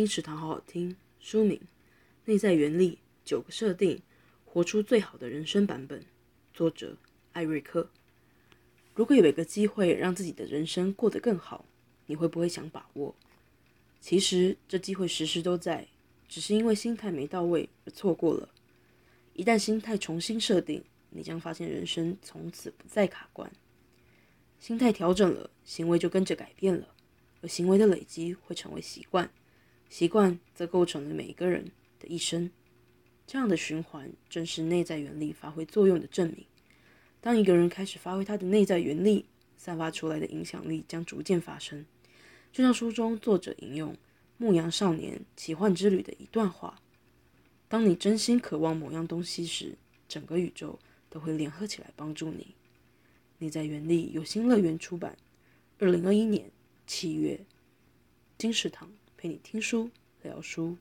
金池堂好好听。书名：内在原理，九个设定，活出最好的人生版本。作者：艾瑞克。如果有一个机会让自己的人生过得更好，你会不会想把握？其实这机会时时都在，只是因为心态没到位而错过了。一旦心态重新设定，你将发现人生从此不再卡关。心态调整了，行为就跟着改变了，而行为的累积会成为习惯，习惯则构成了每一个人的一生。这样的循环正是内在原力发挥作用的证明。当一个人开始发挥他的内在原力，散发出来的影响力将逐渐发生。就像书中作者引用《牧羊少年奇幻之旅》的一段话：“当你真心渴望某样东西时，整个宇宙都会联合起来帮助你。”内在原力由新乐园出版，二零二一年七月。金石堂陪你听书聊书。